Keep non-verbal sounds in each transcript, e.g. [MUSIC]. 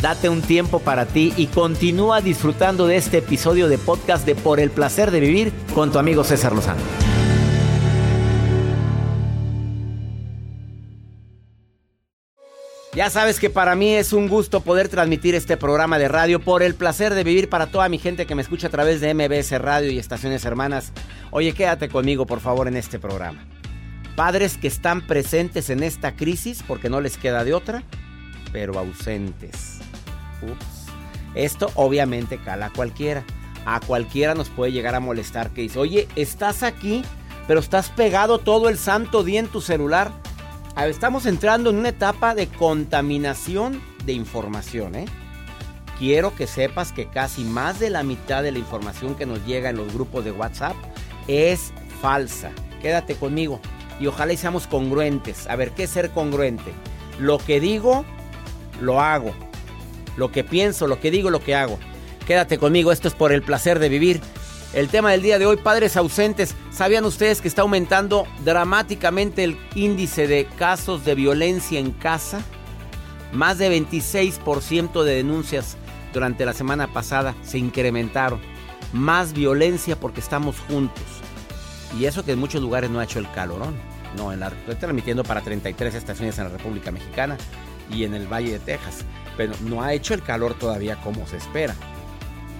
Date un tiempo para ti y continúa disfrutando de este episodio de podcast de Por el placer de vivir con tu amigo César Lozano. Ya sabes que para mí es un gusto poder transmitir este programa de radio por el placer de vivir para toda mi gente que me escucha a través de MBS Radio y estaciones hermanas. Oye, quédate conmigo por favor en este programa. Padres que están presentes en esta crisis porque no les queda de otra, pero ausentes. Ups. Esto obviamente cala a cualquiera. A cualquiera nos puede llegar a molestar que dice, oye, estás aquí, pero estás pegado todo el santo día en tu celular. Estamos entrando en una etapa de contaminación de información, ¿eh? Quiero que sepas que casi más de la mitad de la información que nos llega en los grupos de WhatsApp es falsa. Quédate conmigo y ojalá y seamos congruentes. A ver, ¿qué es ser congruente? Lo que digo, lo hago. Lo que pienso, lo que digo, lo que hago. Quédate conmigo, esto es por el placer de vivir. El tema del día de hoy, padres ausentes. ¿Sabían ustedes que está aumentando dramáticamente el índice de casos de violencia en casa? Más de 26% de denuncias durante la semana pasada se incrementaron. Más violencia porque estamos juntos. Y eso que en muchos lugares no ha hecho el calorón. No, en la, estoy transmitiendo para 33 estaciones en la República Mexicana y en el Valle de Texas. Pero no ha hecho el calor todavía como se espera.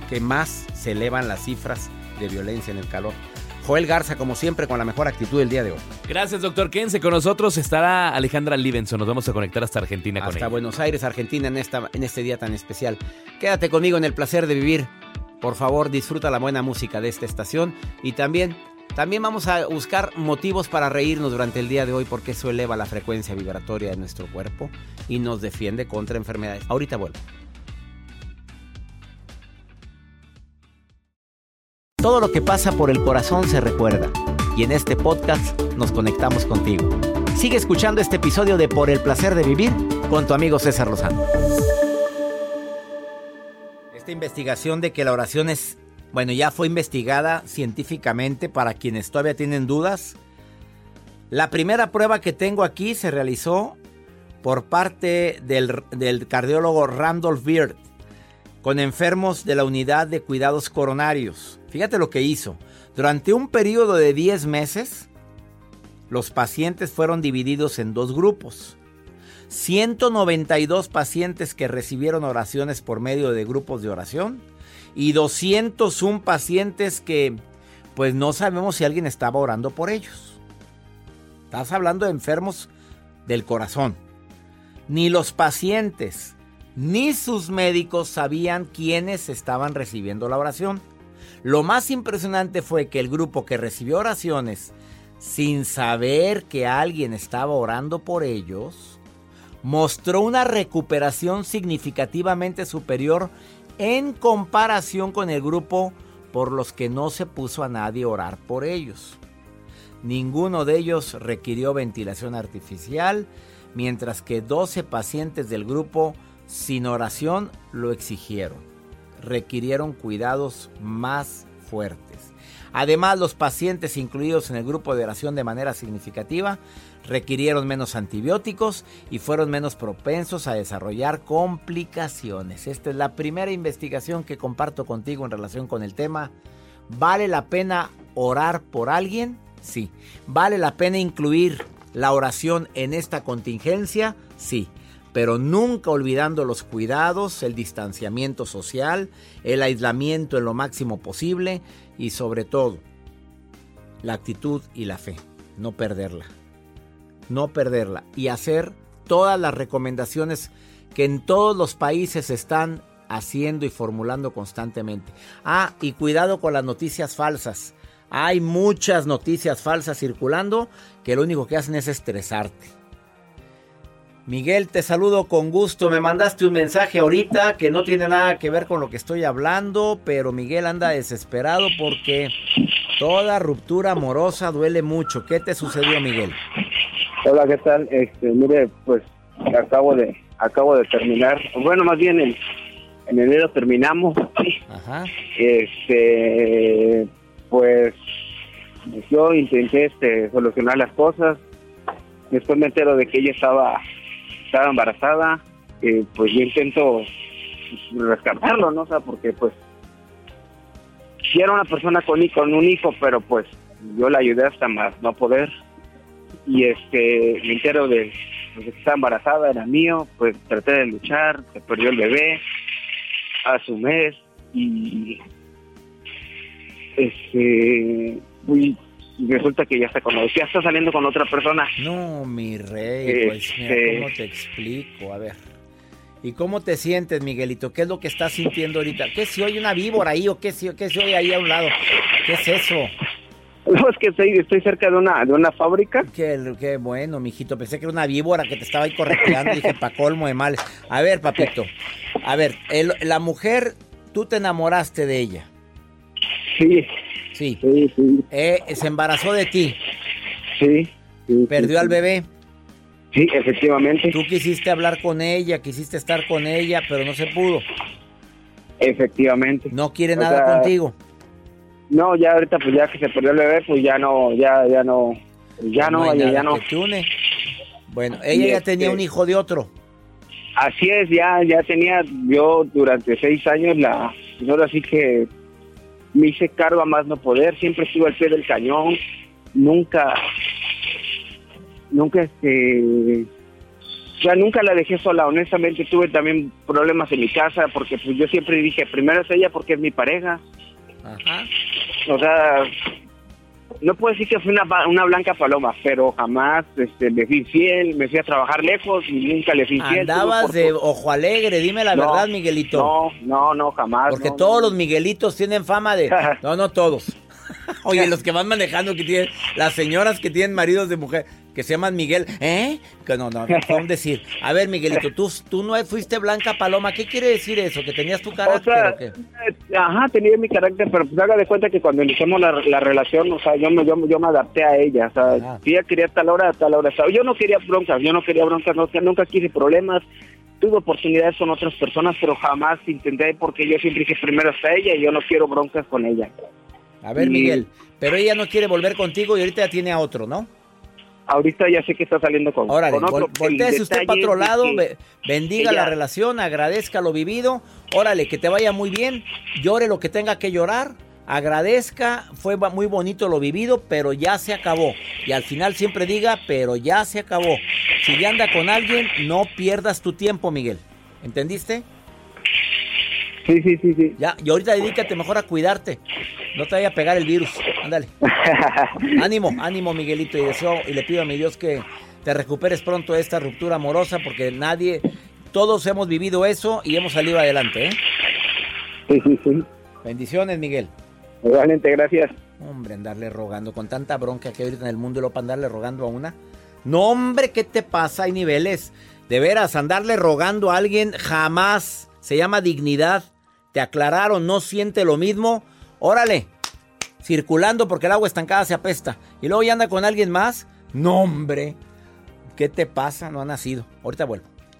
Que más se elevan las cifras de violencia en el calor. Joel Garza, como siempre, con la mejor actitud del día de hoy. Gracias, doctor Kense. Con nosotros estará Alejandra Livenson. Nos vamos a conectar hasta Argentina con Hasta ella. Buenos Aires, Argentina, en, esta, en este día tan especial. Quédate conmigo en el placer de vivir. Por favor, disfruta la buena música de esta estación. Y también, también vamos a buscar motivos para reírnos durante el día de hoy porque eso eleva la frecuencia vibratoria de nuestro cuerpo y nos defiende contra enfermedades. Ahorita vuelvo. Todo lo que pasa por el corazón se recuerda. Y en este podcast nos conectamos contigo. Sigue escuchando este episodio de Por el placer de vivir con tu amigo César Lozano. Esta investigación de que la oración es, bueno, ya fue investigada científicamente para quienes todavía tienen dudas. La primera prueba que tengo aquí se realizó por parte del, cardiólogo Randolph Beard con enfermos de la unidad de cuidados coronarios. Fíjate lo que hizo. Durante un periodo de 10 meses, los pacientes fueron divididos en dos grupos. 192 pacientes que recibieron oraciones por medio de grupos de oración y 201 pacientes que pues no sabemos si alguien estaba orando por ellos. Estás hablando de enfermos del corazón. Ni los pacientes ni sus médicos sabían quiénes estaban recibiendo la oración. Lo más impresionante fue que el grupo que recibió oraciones sin saber que alguien estaba orando por ellos, mostró una recuperación significativamente superior en comparación con el grupo por los que no se puso a nadie a orar por ellos. Ninguno de ellos requirió ventilación artificial, mientras que 12 pacientes del grupo sin oración lo exigieron. Requirieron cuidados más fuertes. Además, los pacientes incluidos en el grupo de oración de manera significativa requirieron menos antibióticos y fueron menos propensos a desarrollar complicaciones. Esta es la primera investigación que comparto contigo en relación con el tema. ¿Vale la pena orar por alguien? Sí. ¿Vale la pena incluir la oración en esta contingencia? Sí. pero nunca olvidando los cuidados, el distanciamiento social, el aislamiento en lo máximo posible y sobre todo la actitud y la fe, no perderla, no perderla y hacer todas las recomendaciones que en todos los países están haciendo y formulando constantemente. Ah, y cuidado con las noticias falsas. Hay muchas noticias falsas circulando que lo único que hacen es estresarte. Miguel, te saludo con gusto. Me mandaste un mensaje ahorita que no tiene nada que ver con lo que estoy hablando, pero Miguel anda desesperado porque toda ruptura amorosa duele mucho. ¿Qué te sucedió, Miguel? Hola, ¿qué tal? Este, mire, pues acabo de acabo de terminar. Bueno, más bien en, en enero terminamos. Ajá. Este, pues yo intenté este, solucionar las cosas. Después me entero de que ella estaba, estaba embarazada. Eh, pues yo intento rescatarlo, ¿no? O sea, porque pues si era una persona con, un hijo, pero pues yo la ayudé hasta más no poder. Y este, me entero de, pues, que estaba embarazada, era mío, pues traté de luchar, se perdió el bebé a su mes y este y resulta que ya está con ya está saliendo con otra persona. No, mi rey, pues mira, este ¿cómo te explico? A ver. ¿Y cómo te sientes, Miguelito? ¿Qué es lo que estás sintiendo ahorita? ¿Qué si oye una víbora ahí o qué si, qué se oye ahí a un lado? ¿Qué es eso? No, es que estoy, estoy cerca de una, de una fábrica. Qué, qué bueno, mijito. Pensé que era una víbora que te estaba ahí correteando. dije, pa' colmo de males. A ver, papito. A ver, la mujer, tú te enamoraste de ella. Sí. Sí. Sí, sí. Eh, se embarazó de ti. Sí. ¿Perdió al bebé? Sí, efectivamente. Tú quisiste hablar con ella, quisiste estar con ella, pero no se pudo. Efectivamente. ¿No quiere nada contigo? No, ya ahorita pues ya que se perdió el bebé, pues ya no, ya, ya no, ya no, ya, no. Bueno, ella ya tenía un hijo de otro. Así es, ya, ya tenía yo durante seis años la, ahora sí que me hice cargo a más no poder, siempre estuve al pie del cañón, nunca, nunca este, ya nunca la dejé sola, honestamente tuve también problemas en mi casa porque pues yo siempre dije, primero es ella porque es mi pareja. Ajá. O sea, no puedo decir que fui una, una blanca paloma, pero jamás este, me fui fiel, me fui a trabajar lejos y nunca le fui fiel. Andabas de ojo alegre, dime la verdad, Miguelito. No, no, no, jamás. Porque todos los Miguelitos tienen fama de... [LAUGHS] no, no todos. [LAUGHS] Oye, los que van manejando que tienen, las señoras que tienen maridos de mujer, que se llaman Miguel, ¿eh? Que no, no, no decir. A ver, Miguelito, tú, tú no fuiste blanca paloma, ¿qué quiere decir eso? ¿Que tenías tu carácter o, qué? Eh, ajá, tenía mi carácter, pero pues haga de cuenta que cuando iniciamos la, relación, o sea, yo me, yo, yo me adapté a ella, o sea, si ella quería tal hora, tal hora, yo no quería broncas, yo no quería broncas, no, nunca quise problemas, tuve oportunidades con otras personas, pero jamás intenté porque yo siempre dije primero hasta ella y yo no quiero broncas con ella. A ver, Miguel, pero ella no quiere volver contigo y ahorita ya tiene a otro, ¿no? Ahorita ya sé que está saliendo con, Órale, con otro. volteese usted para otro lado, bendiga la relación, agradezca lo vivido. Órale, que te vaya muy bien, llore lo que tenga que llorar, agradezca, fue muy bonito lo vivido, pero ya se acabó. Y al final siempre diga, pero ya se acabó. Si ya anda con alguien, no pierdas tu tiempo, Miguel. ¿Entendiste? Sí, sí, sí, sí. Ya, y ahorita dedícate mejor a cuidarte. No te vaya a pegar el virus. Ándale. [LAUGHS] ánimo, ánimo, Miguelito. Y deseo y le pido a mi Dios que te recuperes pronto de esta ruptura amorosa porque nadie, todos hemos vivido eso y hemos salido adelante, ¿eh? Sí, sí, sí. Bendiciones, Miguel. Igualmente, gracias. Hombre, andarle rogando con tanta bronca que ahorita en el mundo y lo para andarle rogando a una. No, hombre, ¿qué te pasa? Hay niveles. De veras, andarle rogando a alguien jamás. Se llama dignidad te aclararon, no siente lo mismo, órale, circulando porque el agua estancada se apesta. Y luego ya anda con alguien más, no hombre, ¿qué te pasa? No ha nacido. Ahorita vuelvo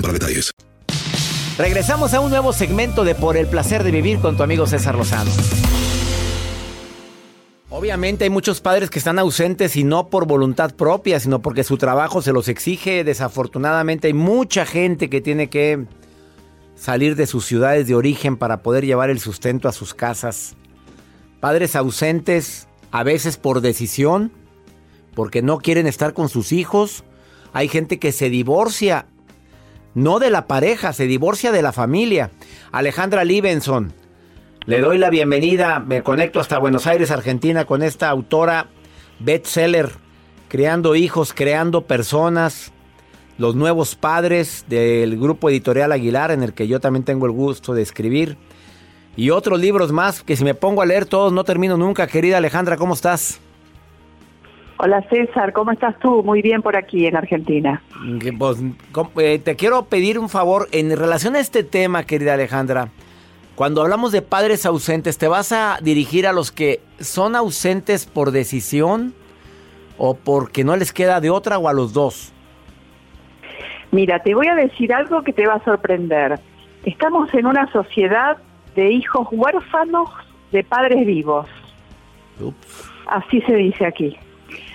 para detalles. Regresamos a un nuevo segmento de Por el placer de vivir con tu amigo César Lozano. Obviamente hay muchos padres que están ausentes y no por voluntad propia, sino porque su trabajo se los exige. Desafortunadamente hay mucha gente que tiene que salir de sus ciudades de origen para poder llevar el sustento a sus casas. Padres ausentes, a veces por decisión, porque no quieren estar con sus hijos. Hay gente que se divorcia no de la pareja, se divorcia de la familia. Alejandra Libenson, le doy la bienvenida, me conecto hasta Buenos Aires, Argentina, con esta autora bestseller, Creando hijos, creando personas, los nuevos padres del grupo editorial Aguilar, en el que yo también tengo el gusto de escribir. Y otros libros más que si me pongo a leer todos no termino nunca. Querida Alejandra, ¿cómo estás? Hola César, ¿cómo estás tú? Muy bien por aquí en Argentina. Pues, eh, te quiero pedir un favor en relación a este tema, querida Alejandra. Cuando hablamos de padres ausentes, ¿te vas a dirigir a los que son ausentes por decisión o porque no les queda de otra o a los dos? Mira, te voy a decir algo que te va a sorprender. Estamos en una sociedad de hijos huérfanos de padres vivos. Así se dice aquí.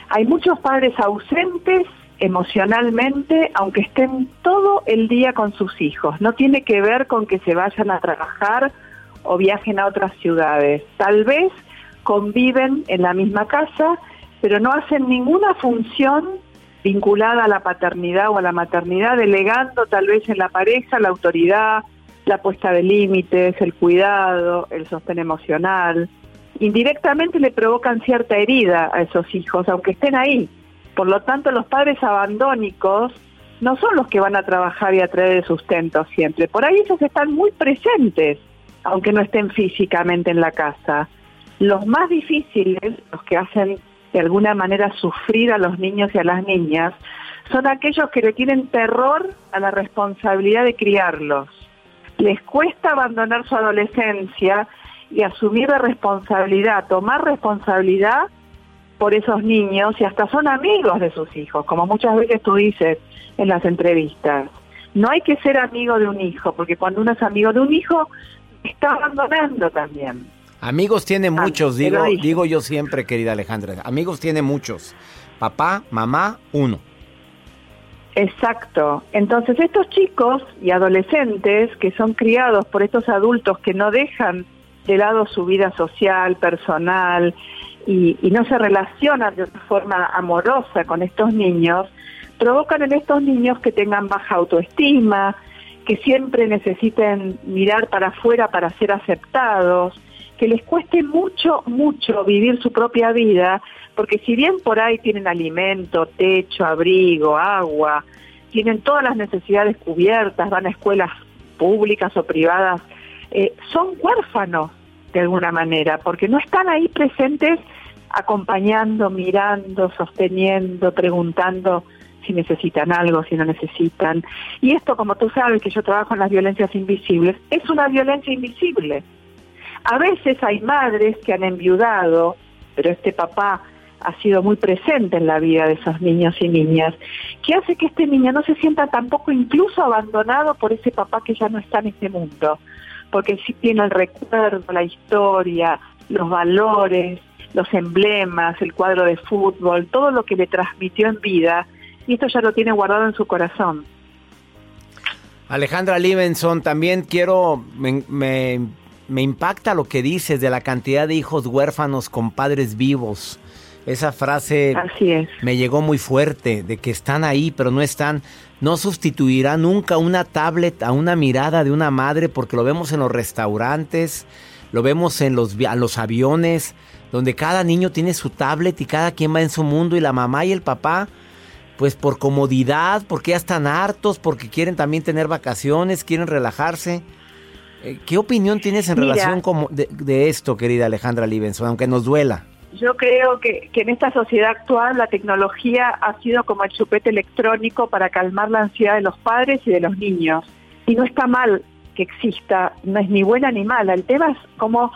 Hay muchos padres ausentes emocionalmente, aunque estén todo el día con sus hijos. No tiene que ver con que se vayan a trabajar o viajen a otras ciudades. Tal vez conviven en la misma casa, pero no hacen ninguna función vinculada a la paternidad o a la maternidad, delegando tal vez en la pareja la autoridad, la puesta de límites, el cuidado, el sostén emocional indirectamente le provocan cierta herida a esos hijos, aunque estén ahí. Por lo tanto, los padres abandónicos no son los que van a trabajar y a traer el sustento siempre. Por ahí ellos están muy presentes, aunque no estén físicamente en la casa. Los más difíciles, los que hacen de alguna manera sufrir a los niños y a las niñas, son aquellos que le tienen terror a la responsabilidad de criarlos. Les cuesta abandonar su adolescencia y asumir la responsabilidad, tomar responsabilidad por esos niños y hasta son amigos de sus hijos, como muchas veces tú dices en las entrevistas. No hay que ser amigo de un hijo, porque cuando uno es amigo de un hijo, está abandonando también. Amigos tiene ah, muchos, digo, digo yo siempre, querida Alejandra. Amigos tiene muchos. Papá, mamá, uno. Exacto. Entonces estos chicos y adolescentes que son criados por estos adultos que no dejan de lado su vida social, personal, y, no se relacionan de otra forma amorosa con estos niños, provocan en estos niños que tengan baja autoestima, que siempre necesiten mirar para afuera para ser aceptados, que les cueste mucho, mucho vivir su propia vida, porque si bien por ahí tienen alimento, techo, abrigo, agua, tienen todas las necesidades cubiertas, van a escuelas públicas o privadas, eh, son huérfanos de alguna manera, porque no están ahí presentes acompañando, mirando, sosteniendo, preguntando si necesitan algo, si no necesitan. Y esto, como tú sabes que yo trabajo en las violencias invisibles, es una violencia invisible. A veces hay madres que han enviudado, pero este papá ha sido muy presente en la vida de esos niños y niñas, que hace que este niño no se sienta tampoco incluso abandonado por ese papá que ya no está en este mundo porque sí tiene el recuerdo, la historia, los valores, los emblemas, el cuadro de fútbol, todo lo que le transmitió en vida, y esto ya lo tiene guardado en su corazón. Alejandra Livenson, también quiero, me, me, impacta lo que dices de la cantidad de hijos huérfanos con padres vivos. Esa frase me llegó muy fuerte, de que están ahí, pero no están no sustituirá nunca una tablet a una mirada de una madre porque lo vemos en los restaurantes, lo vemos en los, los aviones, donde cada niño tiene su tablet y cada quien va en su mundo y la mamá y el papá pues por comodidad, porque ya están hartos, porque quieren también tener vacaciones, quieren relajarse. Eh, ¿Qué opinión tienes en relación de, esto, querida Alejandra Libenson, aunque nos duela? Yo creo que, que, en esta sociedad actual la tecnología ha sido como el chupete electrónico para calmar la ansiedad de los padres y de los niños. Y no está mal que exista, no es ni buena ni mala. El tema es cómo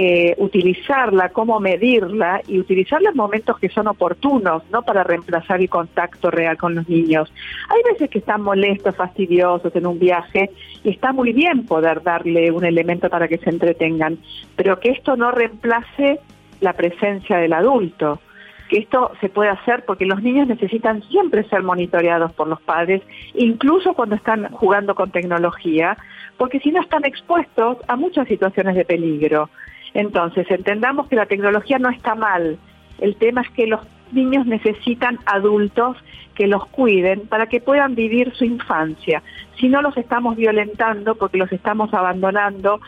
eh, utilizarla, cómo medirla y utilizarla en momentos que son oportunos, no para reemplazar el contacto real con los niños. Hay veces que están molestos, fastidiosos en un viaje y está muy bien poder darle un elemento para que se entretengan, pero que esto no reemplace la presencia del adulto que esto se puede hacer porque los niños necesitan siempre ser monitoreados por los padres, incluso cuando están jugando con tecnología, porque si no están expuestos a muchas situaciones de peligro. Entonces, entendamos que la tecnología no está mal. El tema es que los niños necesitan adultos que los cuiden para que puedan vivir su infancia. Si no los estamos violentando porque los estamos abandonando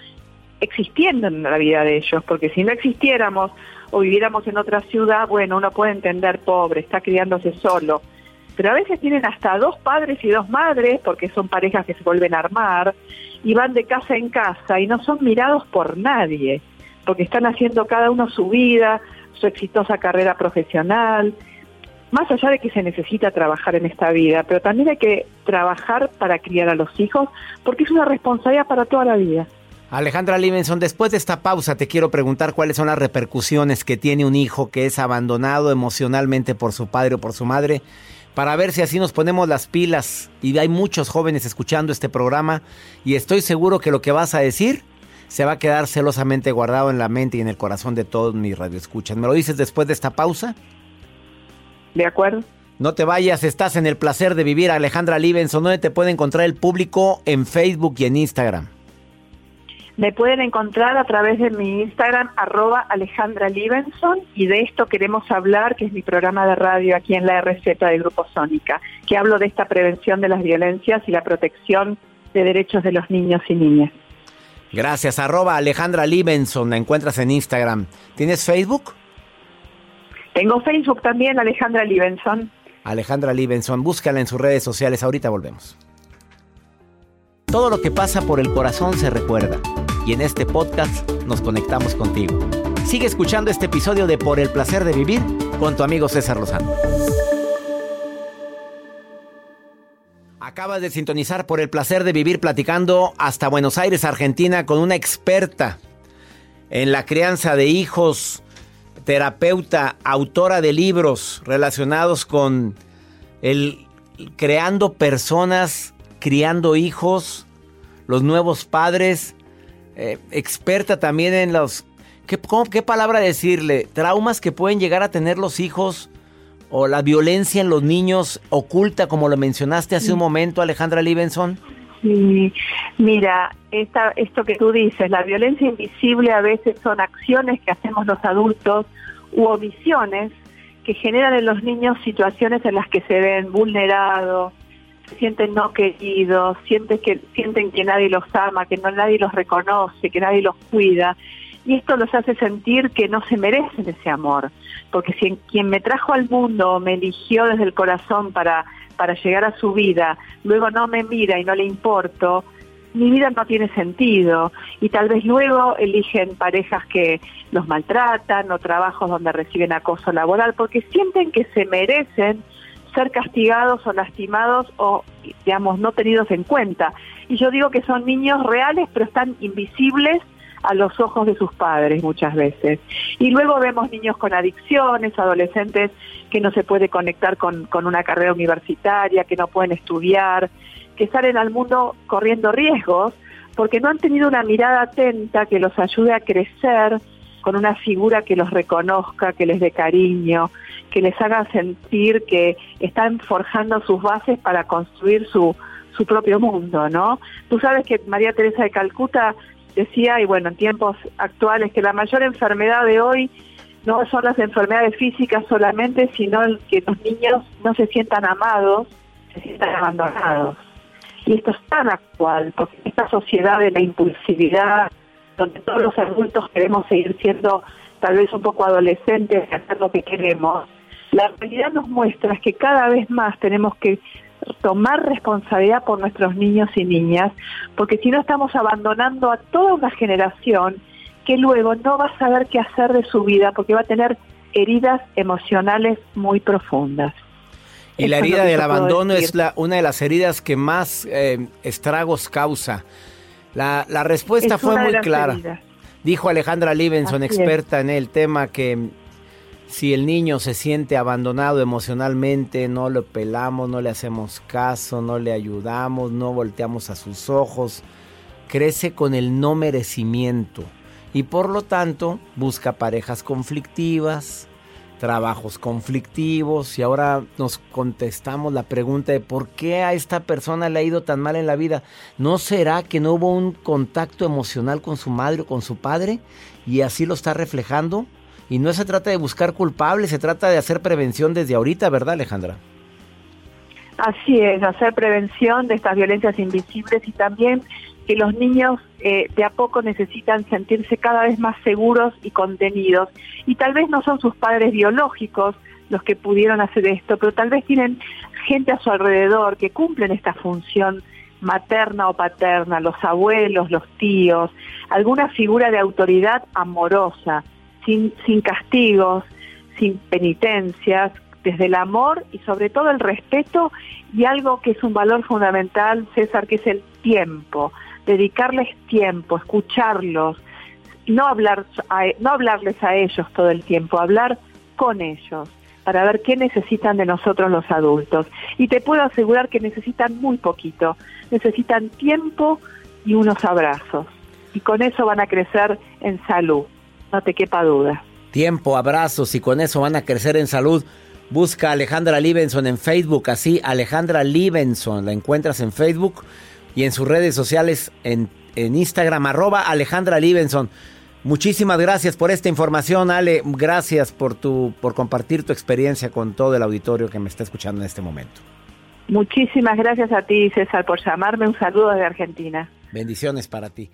existiendo en la vida de ellos, porque si no existiéramos o viviéramos en otra ciudad, bueno, uno puede entender pobre, está criándose solo, pero a veces tienen hasta dos padres y dos madres, porque son parejas que se vuelven a armar, y van de casa en casa y no son mirados por nadie porque están haciendo cada uno su vida, su exitosa carrera profesional, más allá de que se necesita trabajar en esta vida, pero también hay que trabajar para criar a los hijos, porque es una responsabilidad para toda la vida. Alejandra Livenson, después de esta pausa te quiero preguntar cuáles son las repercusiones que tiene un hijo que es abandonado emocionalmente por su padre o por su madre, para ver si así nos ponemos las pilas. Y hay muchos jóvenes escuchando este programa y estoy seguro que lo que vas a decir se va a quedar celosamente guardado en la mente y en el corazón de todos mis radioescuchas. ¿Me lo dices después de esta pausa? De acuerdo. No te vayas, estás en el placer de vivir. Alejandra Libenson, ¿dónde te puede encontrar el público en Facebook y en Instagram? Me pueden encontrar a través de mi Instagram, arroba Alejandra Libenson, y de esto queremos hablar, que es mi programa de radio aquí en la RZ de Grupo Sónica, que hablo de esta prevención de las violencias y la protección de derechos de los niños y niñas. Gracias, arroba Alejandra Libenson, la encuentras en Instagram. ¿Tienes Facebook? Tengo Facebook también, Alejandra Libenson. Alejandra Libenson, búscala en sus redes sociales, ahorita volvemos. Todo lo que pasa por el corazón se recuerda y en este podcast nos conectamos contigo. Sigue escuchando este episodio de Por el placer de vivir con tu amigo César Lozano. Acabas de sintonizar por el placer de vivir platicando hasta Buenos Aires, Argentina, con una experta en la crianza de hijos, terapeuta, autora de libros relacionados con el creando personas, criando hijos, los nuevos padres, eh, experta también en los... ¿qué, ¿Qué palabra decirle? Traumas que pueden llegar a tener los hijos o la violencia en los niños oculta, como lo mencionaste hace un momento, Alejandra Libenson? Sí, mira, esta, esto que tú dices, la violencia invisible a veces son acciones que hacemos los adultos u omisiones que generan en los niños situaciones en las que se ven vulnerados, sienten no queridos, sienten que, sienten que nadie los ama, que no nadie los reconoce, que nadie los cuida. Y esto los hace sentir que no se merecen ese amor, porque si quien me trajo al mundo me eligió desde el corazón para, para llegar a su vida, luego no me mira y no le importo, mi vida no tiene sentido. Y tal vez luego eligen parejas que los maltratan o trabajos donde reciben acoso laboral porque sienten que se merecen ser castigados o lastimados o, digamos, no tenidos en cuenta. Y yo digo que son niños reales, pero están invisibles a los ojos de sus padres muchas veces. Y luego vemos niños con adicciones, adolescentes que no se puede conectar con, con una carrera universitaria, que no pueden estudiar, que salen al mundo corriendo riesgos porque no han tenido una mirada atenta que los ayude a crecer con una figura que los reconozca, que les dé cariño, que les haga sentir que están forjando sus bases para construir su, su propio mundo, ¿no? Tú sabes que María Teresa de Calcuta decía, y bueno, en tiempos actuales, que la mayor enfermedad de hoy no son las enfermedades físicas solamente, sino que los niños no se sientan amados, se sientan abandonados. Y esto es tan actual, porque esta sociedad de la impulsividad, donde todos los adultos queremos seguir siendo tal vez un poco adolescentes y hacer lo que queremos, La realidad nos muestra que cada vez más tenemos que tomar responsabilidad por nuestros niños y niñas, porque si no estamos abandonando a toda una generación que luego no va a saber qué hacer de su vida porque va a tener heridas emocionales muy profundas. Y la herida del abandono es la, una de las heridas que más eh, estragos causa. La, respuesta fue muy clara. Dijo Alejandra Livenson, experta en el tema, que si el niño se siente abandonado emocionalmente, no lo pelamos, no le hacemos caso, no le ayudamos, no volteamos a sus ojos, crece con el no merecimiento. Y por lo tanto busca parejas conflictivas, trabajos conflictivos y ahora nos contestamos la pregunta de por qué a esta persona le ha ido tan mal en la vida. ¿No será que no hubo un contacto emocional con su madre o con su padre y así lo está reflejando? Y no se trata de buscar culpables, se trata de hacer prevención desde ahorita, ¿verdad Alejandra? Así es, hacer prevención de estas violencias invisibles y también que los niños eh, de a poco necesitan sentirse cada vez más seguros y contenidos. Y tal vez no son sus padres biológicos los que pudieron hacer esto, pero tal vez tienen gente a su alrededor que cumplen esta función materna o paterna, los abuelos, los tíos, alguna figura de autoridad amorosa, sin, sin castigos, sin penitencias, desde el amor y sobre todo el respeto y algo que es un valor fundamental, César, que es el tiempo dedicarles tiempo, escucharlos, no, hablar no hablarles a ellos todo el tiempo, hablar con ellos para ver qué necesitan de nosotros los adultos. Y te puedo asegurar que necesitan muy poquito, necesitan tiempo y unos abrazos. Y con eso van a crecer en salud, no te quepa duda. Tiempo, abrazos y con eso van a crecer en salud. Busca Alejandra Libenson en Facebook, así Alejandra Libenson, la encuentras en Facebook y en sus redes sociales en, Instagram, arroba Alejandra Libenson. Muchísimas gracias por esta información, Ale. Gracias por, tu, por compartir tu experiencia con todo el auditorio que me está escuchando en este momento. Muchísimas gracias a ti, César, por llamarme. Un saludo desde Argentina. Bendiciones para ti.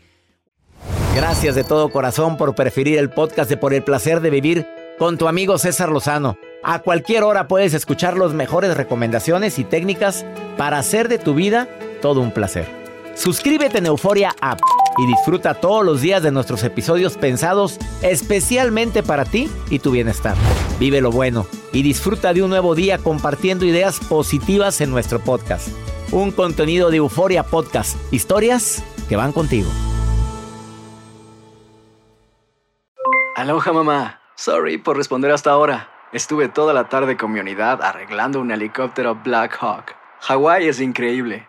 Gracias de todo corazón por preferir el podcast de Por el placer de vivir con tu amigo César Lozano. A cualquier hora puedes escuchar las mejores recomendaciones y técnicas para hacer de tu vida todo un placer. Suscríbete en Euforia App y disfruta todos los días de nuestros episodios pensados especialmente para ti y tu bienestar. Vive lo bueno y disfruta de un nuevo día compartiendo ideas positivas en nuestro podcast. Un contenido de Euforia Podcast, historias que van contigo. Aloha mamá, sorry por responder hasta ahora. Estuve toda la tarde con mi unidad arreglando un helicóptero Black Hawk. Hawái es increíble.